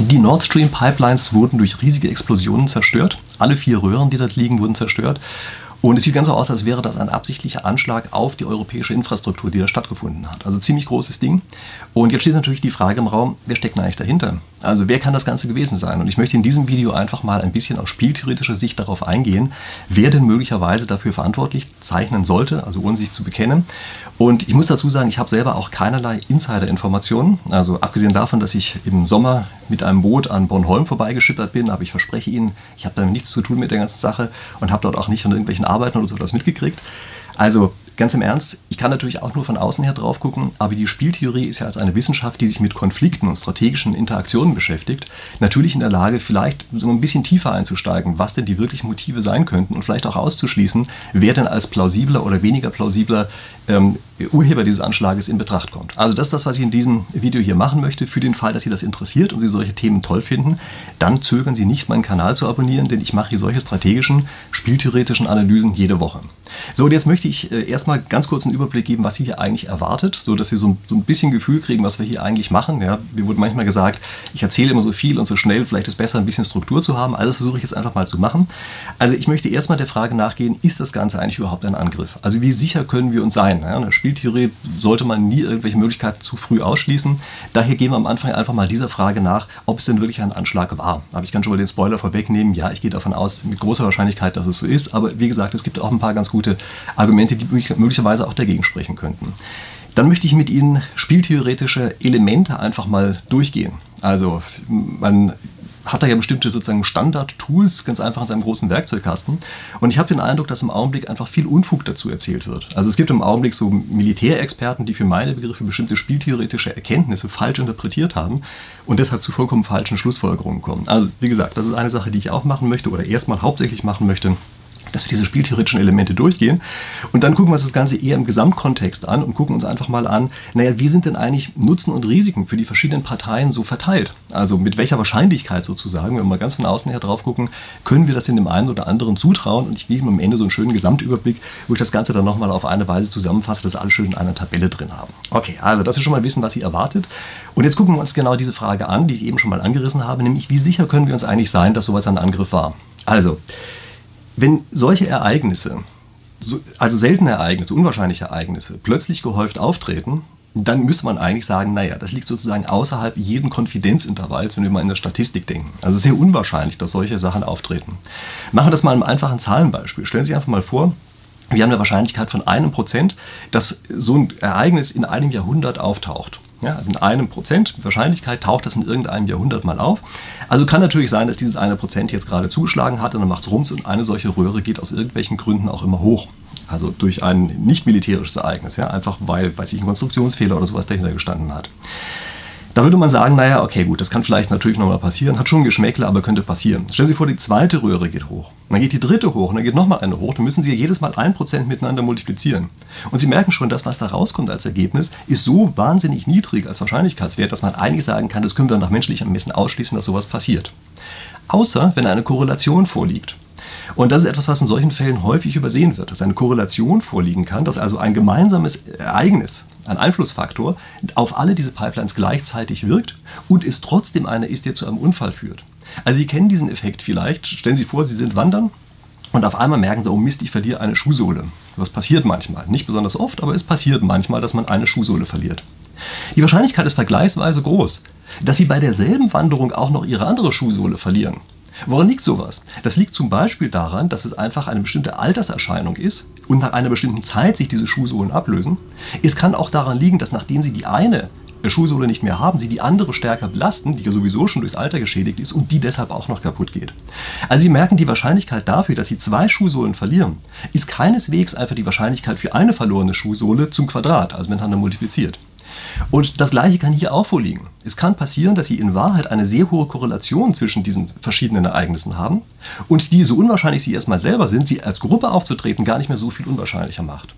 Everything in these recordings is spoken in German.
Die Nord Stream Pipelines wurden durch riesige Explosionen zerstört. Alle vier Röhren, die dort liegen, wurden zerstört. Und es sieht ganz so aus, als wäre das ein absichtlicher Anschlag auf die europäische Infrastruktur, die da stattgefunden hat. Also ziemlich großes Ding. Und jetzt steht natürlich die Frage im Raum, wer steckt denn eigentlich dahinter? Also wer kann das Ganze gewesen sein? Und ich möchte in diesem Video einfach mal ein bisschen aus spieltheoretischer Sicht darauf eingehen, wer denn möglicherweise dafür verantwortlich zeichnen sollte, also ohne sich zu bekennen. Und ich muss dazu sagen, ich habe selber auch keinerlei Insider-Informationen. Also abgesehen davon, dass ich im Sommer mit einem Boot an Bornholm vorbeigeschippert bin, aber ich verspreche Ihnen, ich habe damit nichts zu tun mit der ganzen Sache und habe dort auch nicht von irgendwelchen Arbeiten oder so etwas mitgekriegt. Also ganz im Ernst, ich kann natürlich auch nur von außen her drauf gucken, aber die Spieltheorie ist ja als eine Wissenschaft, die sich mit Konflikten und strategischen Interaktionen beschäftigt, natürlich in der Lage, vielleicht so ein bisschen tiefer einzusteigen, was denn die wirklichen Motive sein könnten und vielleicht auch auszuschließen, wer denn als plausibler oder weniger plausibler ähm, Urheber dieses Anschlages in Betracht kommt. Also das ist das, was ich in diesem Video hier machen möchte. Für den Fall, dass Sie das interessiert und Sie solche Themen toll finden, dann zögern Sie nicht, meinen Kanal zu abonnieren, denn ich mache hier solche strategischen, spieltheoretischen Analysen jede Woche. So, und jetzt möchte ich äh, erstmal ganz kurz einen Überblick geben, was Sie hier eigentlich erwartet, so dass Sie so, so ein bisschen Gefühl kriegen, was wir hier eigentlich machen. Ja, mir wurde manchmal gesagt, ich erzähle immer so viel und so schnell, vielleicht ist es besser, ein bisschen Struktur zu haben. Alles versuche ich jetzt einfach mal zu machen. Also ich möchte erstmal der Frage nachgehen, ist das Ganze eigentlich überhaupt ein Angriff? Also wie sicher können wir uns sein? Ja, Spieltheorie sollte man nie irgendwelche Möglichkeiten zu früh ausschließen. Daher gehen wir am Anfang einfach mal dieser Frage nach, ob es denn wirklich ein Anschlag war. Aber ich kann schon mal den Spoiler vorwegnehmen. Ja, ich gehe davon aus, mit großer Wahrscheinlichkeit, dass es so ist. Aber wie gesagt, es gibt auch ein paar ganz gute Argumente, die möglicherweise auch dagegen sprechen könnten. Dann möchte ich mit Ihnen spieltheoretische Elemente einfach mal durchgehen. Also man hat er ja bestimmte sozusagen Standard-Tools ganz einfach in seinem großen Werkzeugkasten. Und ich habe den Eindruck, dass im Augenblick einfach viel Unfug dazu erzählt wird. Also es gibt im Augenblick so Militärexperten, die für meine Begriffe bestimmte spieltheoretische Erkenntnisse falsch interpretiert haben und deshalb zu vollkommen falschen Schlussfolgerungen kommen. Also wie gesagt, das ist eine Sache, die ich auch machen möchte oder erstmal hauptsächlich machen möchte dass wir diese spieltheoretischen Elemente durchgehen. Und dann gucken wir uns das Ganze eher im Gesamtkontext an und gucken uns einfach mal an, naja, wie sind denn eigentlich Nutzen und Risiken für die verschiedenen Parteien so verteilt? Also mit welcher Wahrscheinlichkeit sozusagen, wenn wir mal ganz von außen her drauf gucken, können wir das in dem einen oder anderen zutrauen? Und ich gebe am Ende so einen schönen Gesamtüberblick, wo ich das Ganze dann nochmal auf eine Weise zusammenfasse, dass alle schön in einer Tabelle drin haben. Okay, also das ist schon mal Wissen, was Sie erwartet. Und jetzt gucken wir uns genau diese Frage an, die ich eben schon mal angerissen habe, nämlich wie sicher können wir uns eigentlich sein, dass sowas ein Angriff war? Also, wenn solche Ereignisse, also seltene Ereignisse, unwahrscheinliche Ereignisse, plötzlich gehäuft auftreten, dann müsste man eigentlich sagen, naja, das liegt sozusagen außerhalb jeden Konfidenzintervalls, wenn wir mal in der Statistik denken. Also sehr unwahrscheinlich, dass solche Sachen auftreten. Machen wir das mal in einem einfachen Zahlenbeispiel. Stellen Sie sich einfach mal vor, wir haben eine Wahrscheinlichkeit von einem Prozent, dass so ein Ereignis in einem Jahrhundert auftaucht. Ja, also in einem Prozent Wahrscheinlichkeit taucht das in irgendeinem Jahrhundert mal auf. Also kann natürlich sein, dass dieses eine Prozent jetzt gerade zugeschlagen hat und dann macht es rums und eine solche Röhre geht aus irgendwelchen Gründen auch immer hoch. Also durch ein nicht militärisches Ereignis, ja, einfach weil, weiß ich, ein Konstruktionsfehler oder sowas dahinter gestanden hat. Da würde man sagen, naja, okay, gut, das kann vielleicht natürlich nochmal passieren, hat schon Geschmäckle, aber könnte passieren. Stellen Sie sich vor, die zweite Röhre geht hoch. Dann geht die dritte hoch und dann geht nochmal eine hoch. Dann müssen Sie jedes Mal ein Prozent miteinander multiplizieren. Und Sie merken schon, das, was da rauskommt als Ergebnis, ist so wahnsinnig niedrig als Wahrscheinlichkeitswert, dass man eigentlich sagen kann, das können wir nach menschlichem Ermessen ausschließen, dass sowas passiert. Außer wenn eine Korrelation vorliegt. Und das ist etwas, was in solchen Fällen häufig übersehen wird, dass eine Korrelation vorliegen kann, dass also ein gemeinsames Ereignis, ein Einflussfaktor, auf alle diese Pipelines gleichzeitig wirkt und es trotzdem einer ist, der zu einem Unfall führt. Also Sie kennen diesen Effekt vielleicht. Stellen Sie vor, Sie sind wandern und auf einmal merken Sie, oh Mist, ich verliere eine Schuhsohle. Das passiert manchmal. Nicht besonders oft, aber es passiert manchmal, dass man eine Schuhsohle verliert. Die Wahrscheinlichkeit ist vergleichsweise groß, dass Sie bei derselben Wanderung auch noch Ihre andere Schuhsohle verlieren. Woran liegt sowas? Das liegt zum Beispiel daran, dass es einfach eine bestimmte Alterserscheinung ist und nach einer bestimmten Zeit sich diese Schuhsohlen ablösen. Es kann auch daran liegen, dass nachdem Sie die eine Schuhsohle nicht mehr haben, sie die andere stärker belasten, die ja sowieso schon durchs Alter geschädigt ist und die deshalb auch noch kaputt geht. Also Sie merken, die Wahrscheinlichkeit dafür, dass Sie zwei Schuhsohlen verlieren, ist keineswegs einfach die Wahrscheinlichkeit für eine verlorene Schuhsohle zum Quadrat, also miteinander multipliziert. Und das gleiche kann hier auch vorliegen. Es kann passieren, dass Sie in Wahrheit eine sehr hohe Korrelation zwischen diesen verschiedenen Ereignissen haben und die, so unwahrscheinlich sie erstmal selber sind, sie als Gruppe aufzutreten gar nicht mehr so viel unwahrscheinlicher macht.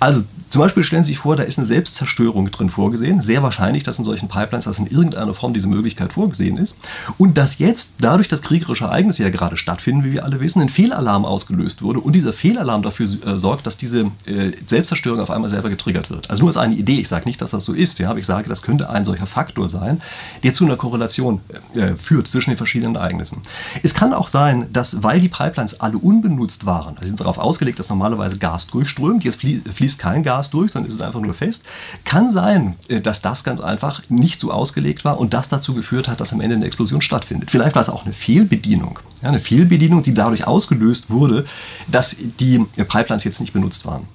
Also zum Beispiel stellen Sie sich vor, da ist eine Selbstzerstörung drin vorgesehen. Sehr wahrscheinlich, dass in solchen Pipelines, dass in irgendeiner Form diese Möglichkeit vorgesehen ist. Und dass jetzt, dadurch, dass kriegerische Ereignisse ja gerade stattfinden, wie wir alle wissen, ein Fehlalarm ausgelöst wurde und dieser Fehlalarm dafür äh, sorgt, dass diese äh, Selbstzerstörung auf einmal selber getriggert wird. Also nur als eine Idee. Ich sage nicht, dass das so ist. Ja, aber ich sage, das könnte ein solcher Faktor sein sein, der zu einer Korrelation äh, führt zwischen den verschiedenen Ereignissen. Es kann auch sein, dass, weil die Pipelines alle unbenutzt waren, also sind darauf ausgelegt, dass normalerweise Gas durchströmt, jetzt fließt kein Gas durch, sondern ist es einfach nur fest, kann sein, äh, dass das ganz einfach nicht so ausgelegt war und das dazu geführt hat, dass am Ende eine Explosion stattfindet. Vielleicht war es auch eine Fehlbedienung, ja, eine Fehlbedienung, die dadurch ausgelöst wurde, dass die Pipelines jetzt nicht benutzt waren.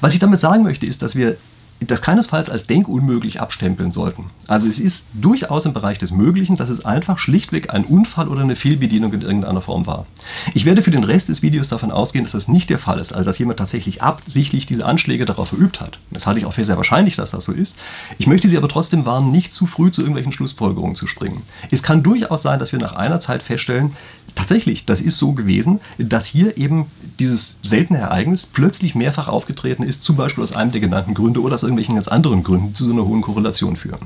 Was ich damit sagen möchte, ist, dass wir das keinesfalls als denkunmöglich abstempeln sollten. Also es ist durchaus im Bereich des Möglichen, dass es einfach schlichtweg ein Unfall oder eine Fehlbedienung in irgendeiner Form war. Ich werde für den Rest des Videos davon ausgehen, dass das nicht der Fall ist, also dass jemand tatsächlich absichtlich diese Anschläge darauf verübt hat. Das halte ich auch für sehr wahrscheinlich, dass das so ist. Ich möchte Sie aber trotzdem warnen, nicht zu früh zu irgendwelchen Schlussfolgerungen zu springen. Es kann durchaus sein, dass wir nach einer Zeit feststellen, tatsächlich, das ist so gewesen, dass hier eben dieses seltene Ereignis plötzlich mehrfach aufgetreten ist, zum Beispiel aus einem der genannten Gründe oder aus irgendwelchen ganz anderen Gründen, zu so einer hohen Korrelation führen.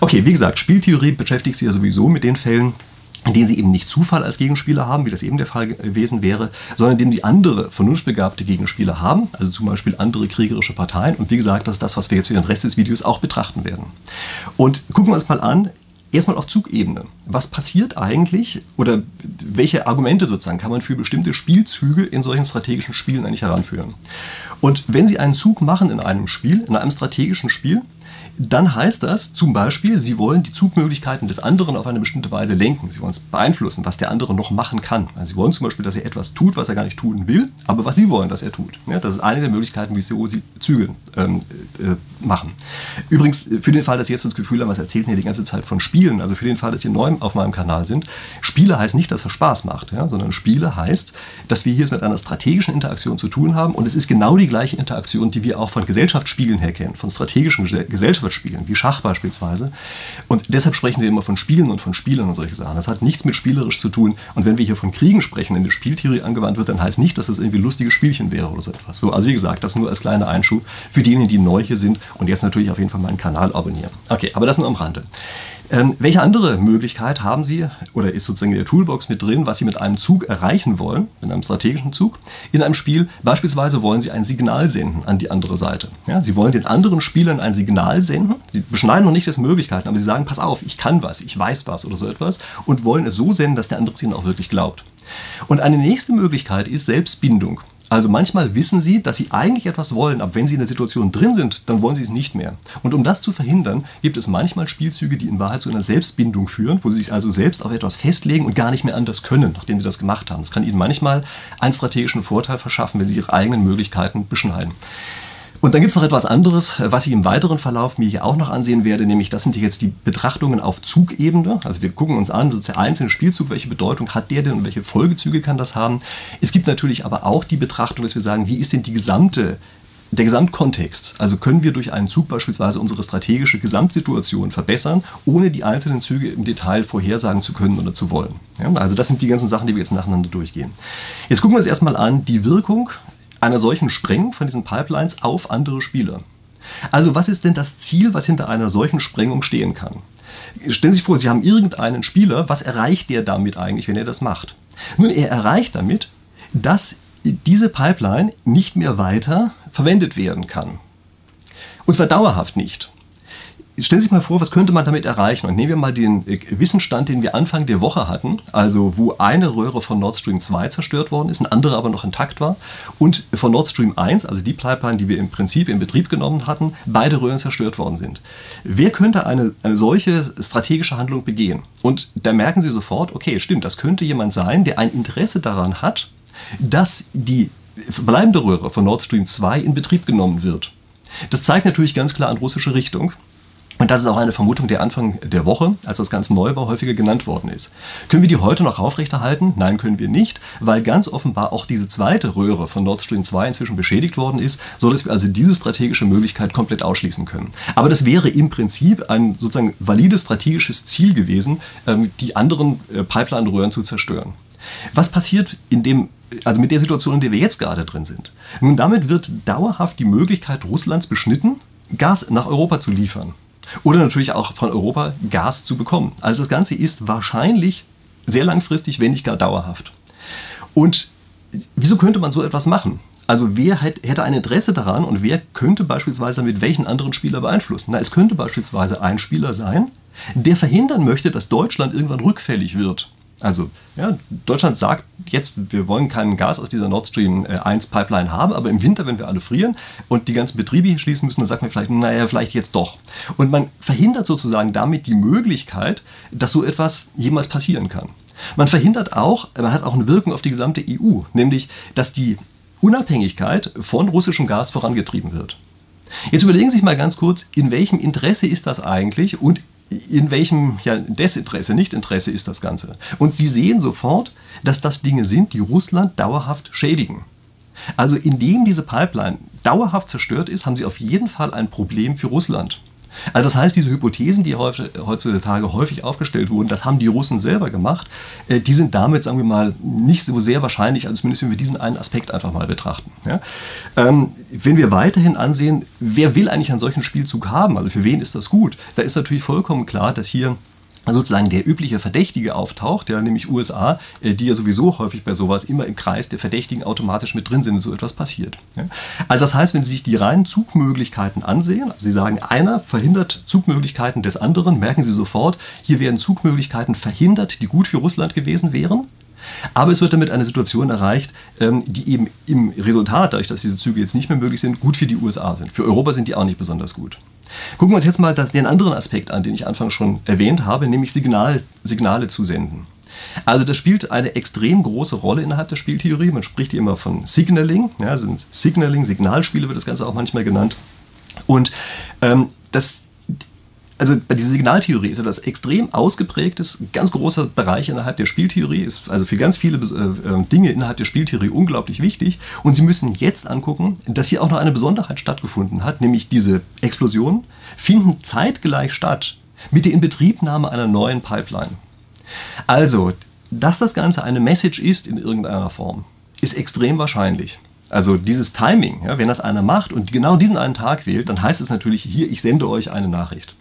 Okay, wie gesagt, Spieltheorie beschäftigt sich ja sowieso mit den Fällen, in denen sie eben nicht Zufall als Gegenspieler haben, wie das eben der Fall gewesen wäre, sondern in denen sie andere vernunftbegabte Gegenspieler haben, also zum Beispiel andere kriegerische Parteien. Und wie gesagt, das ist das, was wir jetzt für den Rest des Videos auch betrachten werden. Und gucken wir uns mal an, erstmal auf Zugebene. Was passiert eigentlich oder welche Argumente sozusagen kann man für bestimmte Spielzüge in solchen strategischen Spielen eigentlich heranführen? Und wenn Sie einen Zug machen in einem Spiel, in einem strategischen Spiel, dann heißt das zum Beispiel, Sie wollen die Zugmöglichkeiten des anderen auf eine bestimmte Weise lenken. Sie wollen es beeinflussen, was der andere noch machen kann. Also Sie wollen zum Beispiel, dass er etwas tut, was er gar nicht tun will, aber was Sie wollen, dass er tut. Ja, das ist eine der Möglichkeiten, wie Sie Züge ähm, äh, machen. Übrigens, für den Fall, dass Sie jetzt das Gefühl haben, was erzählt hier die ganze Zeit von Spielen, also für den Fall, dass Sie neu auf meinem Kanal sind, Spiele heißt nicht, dass es Spaß macht, ja, sondern Spiele heißt, dass wir hier es mit einer strategischen Interaktion zu tun haben und es ist genau die gleiche Interaktion, die wir auch von Gesellschaftsspielen her kennen, von strategischen Gesellschaftsspielen Spielen, wie Schach beispielsweise. Und deshalb sprechen wir immer von Spielen und von Spielern und solche Sachen. Das hat nichts mit spielerisch zu tun. Und wenn wir hier von Kriegen sprechen, in der Spieltheorie angewandt wird, dann heißt nicht, dass das irgendwie lustiges Spielchen wäre oder so etwas. So, also wie gesagt, das nur als kleiner Einschub für diejenigen, die neu hier sind und jetzt natürlich auf jeden Fall meinen Kanal abonnieren. Okay, aber das nur am Rande. Ähm, welche andere Möglichkeit haben Sie oder ist sozusagen in der Toolbox mit drin, was Sie mit einem Zug erreichen wollen, in einem strategischen Zug, in einem Spiel? Beispielsweise wollen Sie ein Signal senden an die andere Seite. Ja, Sie wollen den anderen Spielern ein Signal senden. Sie beschneiden noch nicht das Möglichkeiten, aber Sie sagen, pass auf, ich kann was, ich weiß was oder so etwas und wollen es so senden, dass der andere es Ihnen auch wirklich glaubt. Und eine nächste Möglichkeit ist Selbstbindung. Also manchmal wissen sie, dass sie eigentlich etwas wollen, aber wenn sie in der Situation drin sind, dann wollen sie es nicht mehr. Und um das zu verhindern, gibt es manchmal Spielzüge, die in Wahrheit zu einer Selbstbindung führen, wo sie sich also selbst auf etwas festlegen und gar nicht mehr anders können, nachdem sie das gemacht haben. Das kann ihnen manchmal einen strategischen Vorteil verschaffen, wenn sie ihre eigenen Möglichkeiten beschneiden. Und dann gibt es noch etwas anderes, was ich im weiteren Verlauf mir hier auch noch ansehen werde, nämlich das sind jetzt die Betrachtungen auf Zugebene. Also wir gucken uns an, der einzelne Spielzug, welche Bedeutung hat der denn und welche Folgezüge kann das haben. Es gibt natürlich aber auch die Betrachtung, dass wir sagen, wie ist denn die gesamte der Gesamtkontext, also können wir durch einen Zug beispielsweise unsere strategische Gesamtsituation verbessern, ohne die einzelnen Züge im Detail vorhersagen zu können oder zu wollen. Ja, also das sind die ganzen Sachen, die wir jetzt nacheinander durchgehen. Jetzt gucken wir uns erstmal an die Wirkung einer solchen Sprengung von diesen Pipelines auf andere Spieler. Also was ist denn das Ziel, was hinter einer solchen Sprengung stehen kann? Stellen Sie sich vor, Sie haben irgendeinen Spieler, was erreicht der damit eigentlich, wenn er das macht? Nun, er erreicht damit, dass diese Pipeline nicht mehr weiter verwendet werden kann. Und zwar dauerhaft nicht. Stellen Sie sich mal vor, was könnte man damit erreichen? Und nehmen wir mal den äh, Wissensstand, den wir Anfang der Woche hatten, also wo eine Röhre von Nord Stream 2 zerstört worden ist, eine andere aber noch intakt war, und von Nord Stream 1, also die Pipeline, die wir im Prinzip in Betrieb genommen hatten, beide Röhren zerstört worden sind. Wer könnte eine, eine solche strategische Handlung begehen? Und da merken Sie sofort, okay, stimmt, das könnte jemand sein, der ein Interesse daran hat, dass die bleibende Röhre von Nord Stream 2 in Betrieb genommen wird. Das zeigt natürlich ganz klar an russische Richtung. Und das ist auch eine Vermutung, der Anfang der Woche, als das Ganze neu war, häufiger genannt worden ist. Können wir die heute noch aufrechterhalten? Nein, können wir nicht, weil ganz offenbar auch diese zweite Röhre von Nord Stream 2 inzwischen beschädigt worden ist, sodass wir also diese strategische Möglichkeit komplett ausschließen können. Aber das wäre im Prinzip ein sozusagen valides strategisches Ziel gewesen, ähm, die anderen äh, Pipeline-Röhren zu zerstören. Was passiert in dem, also mit der Situation, in der wir jetzt gerade drin sind? Nun, damit wird dauerhaft die Möglichkeit Russlands beschnitten, Gas nach Europa zu liefern. Oder natürlich auch von Europa Gas zu bekommen. Also das Ganze ist wahrscheinlich sehr langfristig, wenn nicht gar dauerhaft. Und wieso könnte man so etwas machen? Also wer hätte ein Interesse daran und wer könnte beispielsweise mit welchen anderen Spieler beeinflussen? Na, es könnte beispielsweise ein Spieler sein, der verhindern möchte, dass Deutschland irgendwann rückfällig wird. Also, ja, Deutschland sagt jetzt, wir wollen kein Gas aus dieser Nord Stream 1 äh, Pipeline haben, aber im Winter, wenn wir alle frieren und die ganzen Betriebe hier schließen müssen, dann sagt man vielleicht, naja, vielleicht jetzt doch. Und man verhindert sozusagen damit die Möglichkeit, dass so etwas jemals passieren kann. Man verhindert auch, man hat auch eine Wirkung auf die gesamte EU, nämlich, dass die Unabhängigkeit von russischem Gas vorangetrieben wird. Jetzt überlegen Sie sich mal ganz kurz, in welchem Interesse ist das eigentlich und in welchem ja, Desinteresse, Nichtinteresse ist das Ganze. Und Sie sehen sofort, dass das Dinge sind, die Russland dauerhaft schädigen. Also indem diese Pipeline dauerhaft zerstört ist, haben Sie auf jeden Fall ein Problem für Russland. Also das heißt, diese Hypothesen, die heutzutage häufig aufgestellt wurden, das haben die Russen selber gemacht, äh, die sind damit, sagen wir mal, nicht so sehr wahrscheinlich, also zumindest wenn wir diesen einen Aspekt einfach mal betrachten. Ja? Ähm, wenn wir weiterhin ansehen, wer will eigentlich einen solchen Spielzug haben, also für wen ist das gut, da ist natürlich vollkommen klar, dass hier sozusagen der übliche Verdächtige auftaucht, ja, nämlich USA, äh, die ja sowieso häufig bei sowas immer im Kreis der Verdächtigen automatisch mit drin sind, wenn so etwas passiert. Ja. Also das heißt, wenn Sie sich die reinen Zugmöglichkeiten ansehen, also Sie sagen, einer verhindert Zugmöglichkeiten des anderen, merken Sie sofort, hier werden Zugmöglichkeiten verhindert, die gut für Russland gewesen wären. Aber es wird damit eine Situation erreicht, ähm, die eben im Resultat, dadurch, dass diese Züge jetzt nicht mehr möglich sind, gut für die USA sind. Für Europa sind die auch nicht besonders gut. Gucken wir uns jetzt mal den anderen Aspekt an, den ich anfangs schon erwähnt habe, nämlich Signal, Signale zu senden. Also das spielt eine extrem große Rolle innerhalb der Spieltheorie. Man spricht hier immer von Signaling, ja, sind Signaling, Signalspiele wird das Ganze auch manchmal genannt. Und ähm, das also bei dieser Signaltheorie ist ja das extrem ausgeprägtes, ganz großer Bereich innerhalb der Spieltheorie, ist also für ganz viele äh, äh, Dinge innerhalb der Spieltheorie unglaublich wichtig. Und Sie müssen jetzt angucken, dass hier auch noch eine Besonderheit stattgefunden hat, nämlich diese Explosionen finden zeitgleich statt mit der Inbetriebnahme einer neuen Pipeline. Also, dass das Ganze eine Message ist in irgendeiner Form, ist extrem wahrscheinlich. Also dieses Timing, ja, wenn das einer macht und genau diesen einen Tag wählt, dann heißt es natürlich hier, ich sende euch eine Nachricht.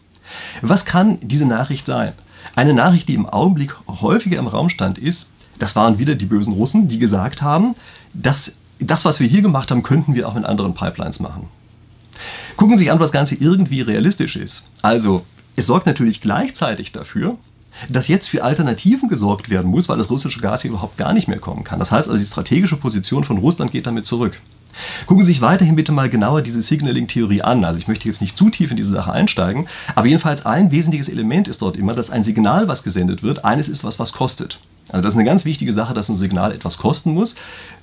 Was kann diese Nachricht sein? Eine Nachricht, die im Augenblick häufiger im Raum stand, ist, das waren wieder die bösen Russen, die gesagt haben, dass das, was wir hier gemacht haben, könnten wir auch in anderen Pipelines machen. Gucken Sie sich an, was das Ganze irgendwie realistisch ist. Also, es sorgt natürlich gleichzeitig dafür, dass jetzt für Alternativen gesorgt werden muss, weil das russische Gas hier überhaupt gar nicht mehr kommen kann. Das heißt also, die strategische Position von Russland geht damit zurück. Gucken Sie sich weiterhin bitte mal genauer diese Signaling-Theorie an. Also ich möchte jetzt nicht zu tief in diese Sache einsteigen, aber jedenfalls ein wesentliches Element ist dort immer, dass ein Signal, was gesendet wird, eines ist, was was kostet. Also das ist eine ganz wichtige Sache, dass ein Signal etwas kosten muss.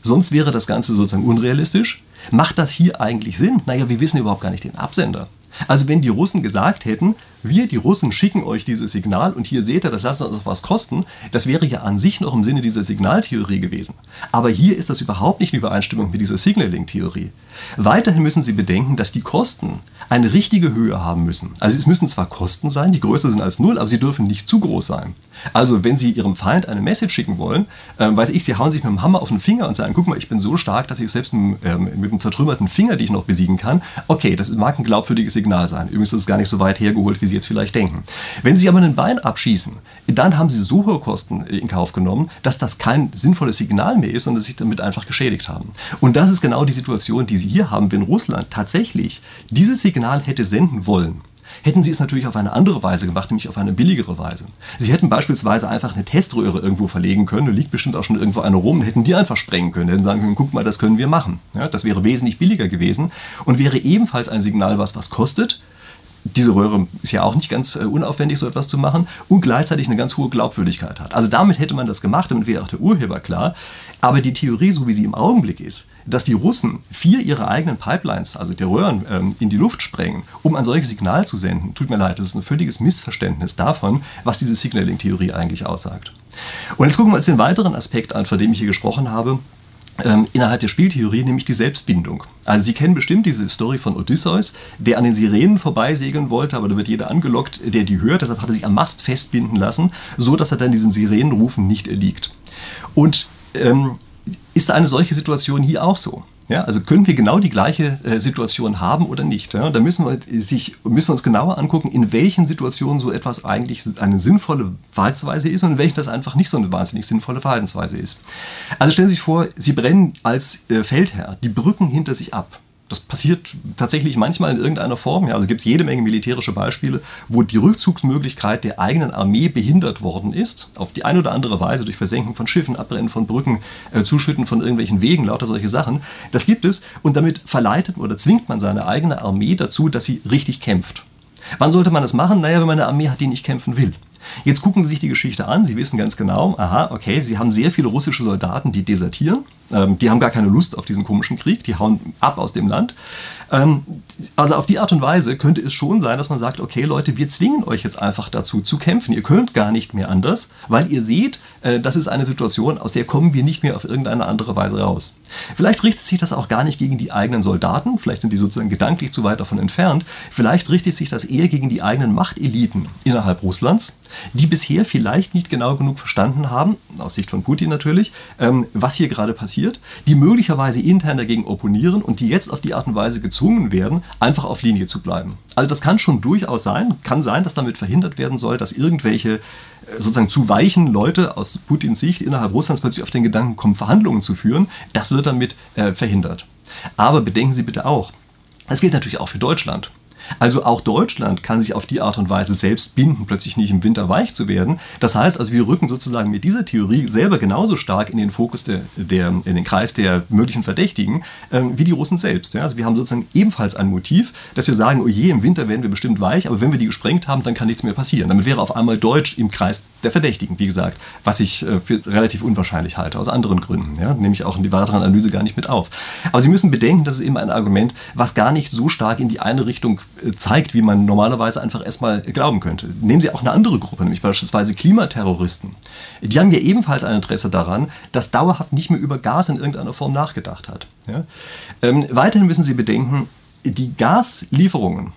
Sonst wäre das Ganze sozusagen unrealistisch. Macht das hier eigentlich Sinn? Naja, wir wissen überhaupt gar nicht den Absender. Also wenn die Russen gesagt hätten, wir, die Russen, schicken euch dieses Signal und hier seht ihr, das lasst uns auch was kosten, das wäre ja an sich noch im Sinne dieser Signaltheorie gewesen. Aber hier ist das überhaupt nicht in Übereinstimmung mit dieser Signaling-Theorie. Weiterhin müssen Sie bedenken, dass die Kosten eine richtige Höhe haben müssen. Also es müssen zwar Kosten sein, die größer sind als null, aber sie dürfen nicht zu groß sein. Also wenn Sie Ihrem Feind eine Message schicken wollen, äh, weiß ich, Sie hauen sich mit dem Hammer auf den Finger und sagen, guck mal, ich bin so stark, dass ich selbst mit, äh, mit einem zertrümmerten Finger dich noch besiegen kann. Okay, das mag ein glaubwürdiges Signal sein. Übrigens ist es gar nicht so weit hergeholt, wie Sie jetzt vielleicht denken. Wenn Sie aber ein Bein abschießen, dann haben Sie so hohe Kosten in Kauf genommen, dass das kein sinnvolles Signal mehr ist und dass Sie damit einfach geschädigt haben. Und das ist genau die Situation, die Sie hier haben, wenn Russland tatsächlich dieses Signal hätte senden wollen hätten sie es natürlich auf eine andere Weise gemacht, nämlich auf eine billigere Weise. Sie hätten beispielsweise einfach eine Teströhre irgendwo verlegen können, da liegt bestimmt auch schon irgendwo eine rum, hätten die einfach sprengen können, hätten sagen können, guck mal, das können wir machen. Ja, das wäre wesentlich billiger gewesen und wäre ebenfalls ein Signal, was was kostet, diese Röhre ist ja auch nicht ganz äh, unaufwendig, so etwas zu machen und gleichzeitig eine ganz hohe Glaubwürdigkeit hat. Also damit hätte man das gemacht, damit wäre auch der Urheber klar. Aber die Theorie, so wie sie im Augenblick ist, dass die Russen vier ihrer eigenen Pipelines, also die Röhren, ähm, in die Luft sprengen, um ein solches Signal zu senden, tut mir leid, das ist ein völliges Missverständnis davon, was diese Signaling-Theorie eigentlich aussagt. Und jetzt gucken wir uns den weiteren Aspekt an, von dem ich hier gesprochen habe, innerhalb der Spieltheorie, nämlich die Selbstbindung. Also Sie kennen bestimmt diese Story von Odysseus, der an den Sirenen vorbeisegeln wollte, aber da wird jeder angelockt, der die hört, deshalb hat er sich am Mast festbinden lassen, so dass er dann diesen Sirenenrufen nicht erliegt. Und ähm, ist eine solche Situation hier auch so? Ja, also können wir genau die gleiche äh, Situation haben oder nicht? Ja? Da müssen wir, sich, müssen wir uns genauer angucken, in welchen Situationen so etwas eigentlich eine sinnvolle Verhaltensweise ist und in welchen das einfach nicht so eine wahnsinnig sinnvolle Verhaltensweise ist. Also stellen Sie sich vor, Sie brennen als äh, Feldherr die Brücken hinter sich ab. Das passiert tatsächlich manchmal in irgendeiner Form. Ja, also gibt es jede Menge militärische Beispiele, wo die Rückzugsmöglichkeit der eigenen Armee behindert worden ist, auf die eine oder andere Weise durch Versenken von Schiffen, Abbrennen von Brücken, äh, Zuschütten von irgendwelchen Wegen, lauter solche Sachen. Das gibt es und damit verleitet oder zwingt man seine eigene Armee dazu, dass sie richtig kämpft. Wann sollte man das machen? Naja, wenn man eine Armee hat, die nicht kämpfen will. Jetzt gucken Sie sich die Geschichte an. Sie wissen ganz genau, aha, okay, Sie haben sehr viele russische Soldaten, die desertieren. Ähm, die haben gar keine Lust auf diesen komischen Krieg. Die hauen ab aus dem Land. Ähm, also auf die Art und Weise könnte es schon sein, dass man sagt, okay Leute, wir zwingen euch jetzt einfach dazu zu kämpfen. Ihr könnt gar nicht mehr anders, weil ihr seht, äh, das ist eine Situation, aus der kommen wir nicht mehr auf irgendeine andere Weise raus. Vielleicht richtet sich das auch gar nicht gegen die eigenen Soldaten, vielleicht sind die sozusagen gedanklich zu weit davon entfernt, vielleicht richtet sich das eher gegen die eigenen Machteliten innerhalb Russlands, die bisher vielleicht nicht genau genug verstanden haben, aus Sicht von Putin natürlich, ähm, was hier gerade passiert, die möglicherweise intern dagegen opponieren und die jetzt auf die Art und Weise gezwungen werden, einfach auf Linie zu bleiben. Also das kann schon durchaus sein, kann sein, dass damit verhindert werden soll, dass irgendwelche äh, sozusagen zu weichen Leute aus Putins Sicht innerhalb Russlands plötzlich auf den Gedanken kommen, Verhandlungen zu führen. Das wird damit äh, verhindert. Aber bedenken Sie bitte auch, das gilt natürlich auch für Deutschland. Also auch Deutschland kann sich auf die Art und Weise selbst binden, plötzlich nicht im Winter weich zu werden. Das heißt also, wir rücken sozusagen mit dieser Theorie selber genauso stark in den Fokus der, der in den Kreis der möglichen Verdächtigen äh, wie die Russen selbst. Ja? Also wir haben sozusagen ebenfalls ein Motiv, dass wir sagen, oh je, im Winter werden wir bestimmt weich, aber wenn wir die gesprengt haben, dann kann nichts mehr passieren. Damit wäre auf einmal Deutsch im Kreis der Verdächtigen, wie gesagt, was ich äh, für relativ unwahrscheinlich halte, aus anderen Gründen. Ja? Nehme ich auch in die weitere Analyse gar nicht mit auf. Aber Sie müssen bedenken, das ist eben ein Argument, was gar nicht so stark in die eine Richtung zeigt, wie man normalerweise einfach erstmal glauben könnte. Nehmen Sie auch eine andere Gruppe, nämlich beispielsweise Klimaterroristen. Die haben ja ebenfalls ein Interesse daran, dass dauerhaft nicht mehr über Gas in irgendeiner Form nachgedacht hat. Ja? Ähm, weiterhin müssen Sie bedenken, die Gaslieferungen,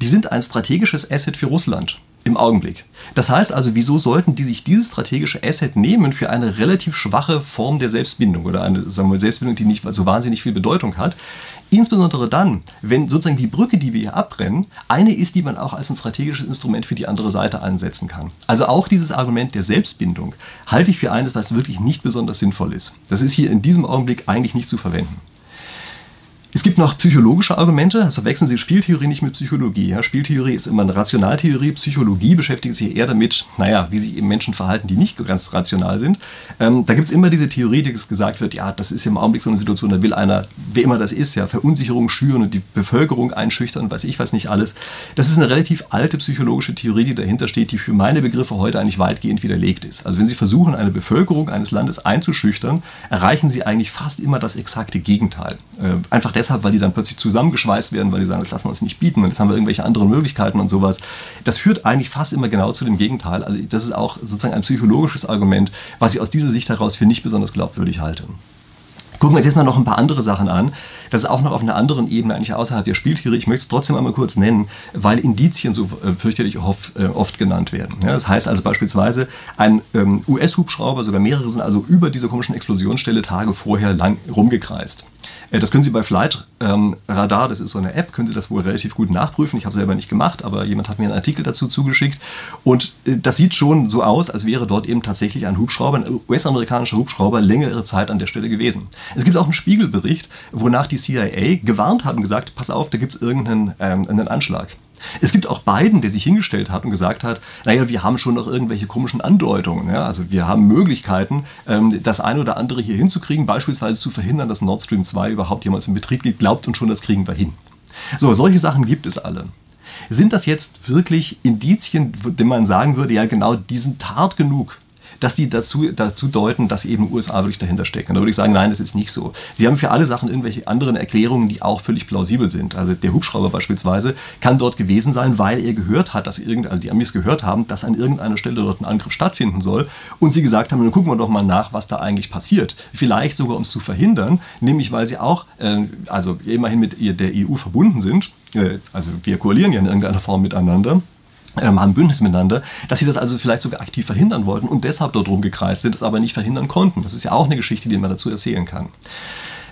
die sind ein strategisches Asset für Russland im Augenblick. Das heißt also, wieso sollten die sich dieses strategische Asset nehmen für eine relativ schwache Form der Selbstbindung oder eine sagen wir, Selbstbindung, die nicht so wahnsinnig viel Bedeutung hat? Insbesondere dann, wenn sozusagen die Brücke, die wir hier abbrennen, eine ist, die man auch als ein strategisches Instrument für die andere Seite einsetzen kann. Also auch dieses Argument der Selbstbindung halte ich für eines, was wirklich nicht besonders sinnvoll ist. Das ist hier in diesem Augenblick eigentlich nicht zu verwenden. Es gibt noch psychologische Argumente, das also verwechseln Sie Spieltheorie nicht mit Psychologie. Ja, Spieltheorie ist immer eine Rationaltheorie, Psychologie beschäftigt sich eher damit, naja, wie sich eben Menschen verhalten, die nicht ganz rational sind. Ähm, da gibt es immer diese Theorie, die gesagt wird, ja, das ist im Augenblick so eine Situation, da will einer, wer immer das ist, ja, Verunsicherung schüren und die Bevölkerung einschüchtern, weiß ich was nicht alles. Das ist eine relativ alte psychologische Theorie, die dahinter steht, die für meine Begriffe heute eigentlich weitgehend widerlegt ist. Also wenn Sie versuchen, eine Bevölkerung eines Landes einzuschüchtern, erreichen Sie eigentlich fast immer das exakte Gegenteil. Äh, einfach deshalb, weil die dann plötzlich zusammengeschweißt werden, weil die sagen, das lassen wir uns nicht bieten und jetzt haben wir irgendwelche anderen Möglichkeiten und sowas. Das führt eigentlich fast immer genau zu dem Gegenteil. Also das ist auch sozusagen ein psychologisches Argument, was ich aus dieser Sicht heraus für nicht besonders glaubwürdig halte. Gucken wir uns jetzt mal noch ein paar andere Sachen an. Das ist auch noch auf einer anderen Ebene, eigentlich außerhalb der Spieltheorie. Ich möchte es trotzdem einmal kurz nennen, weil Indizien so äh, fürchterlich oft, äh, oft genannt werden. Ja, das heißt also beispielsweise, ein ähm, US-Hubschrauber, sogar mehrere sind also über diese komischen Explosionsstelle Tage vorher lang rumgekreist. Äh, das können Sie bei Flight ähm, Radar, das ist so eine App, können Sie das wohl relativ gut nachprüfen. Ich habe selber nicht gemacht, aber jemand hat mir einen Artikel dazu zugeschickt. Und äh, das sieht schon so aus, als wäre dort eben tatsächlich ein Hubschrauber, ein US-amerikanischer Hubschrauber, längere Zeit an der Stelle gewesen. Es gibt auch einen Spiegelbericht, wonach die CIA gewarnt hat und gesagt, pass auf, da gibt es irgendeinen ähm, einen Anschlag. Es gibt auch Biden, der sich hingestellt hat und gesagt hat, naja, wir haben schon noch irgendwelche komischen Andeutungen. Ja? Also wir haben Möglichkeiten, ähm, das eine oder andere hier hinzukriegen, beispielsweise zu verhindern, dass Nord Stream 2 überhaupt jemals in Betrieb geht, glaubt uns schon, das kriegen wir hin. So, solche Sachen gibt es alle. Sind das jetzt wirklich Indizien, denen man sagen würde, ja genau, die sind hart genug, dass die dazu, dazu deuten, dass eben USA wirklich dahinter stecken. Da würde ich sagen, nein, das ist nicht so. Sie haben für alle Sachen irgendwelche anderen Erklärungen, die auch völlig plausibel sind. Also der Hubschrauber beispielsweise kann dort gewesen sein, weil er gehört hat, dass irgend, also die Amis gehört haben, dass an irgendeiner Stelle dort ein Angriff stattfinden soll und sie gesagt haben, dann gucken wir doch mal nach, was da eigentlich passiert. Vielleicht sogar, um es zu verhindern, nämlich weil sie auch, äh, also immerhin mit der EU verbunden sind, äh, also wir koalieren ja in irgendeiner Form miteinander ähm, haben Bündnis miteinander, dass sie das also vielleicht sogar aktiv verhindern wollten und deshalb dort rumgekreist sind, es aber nicht verhindern konnten. Das ist ja auch eine Geschichte, die man dazu erzählen kann.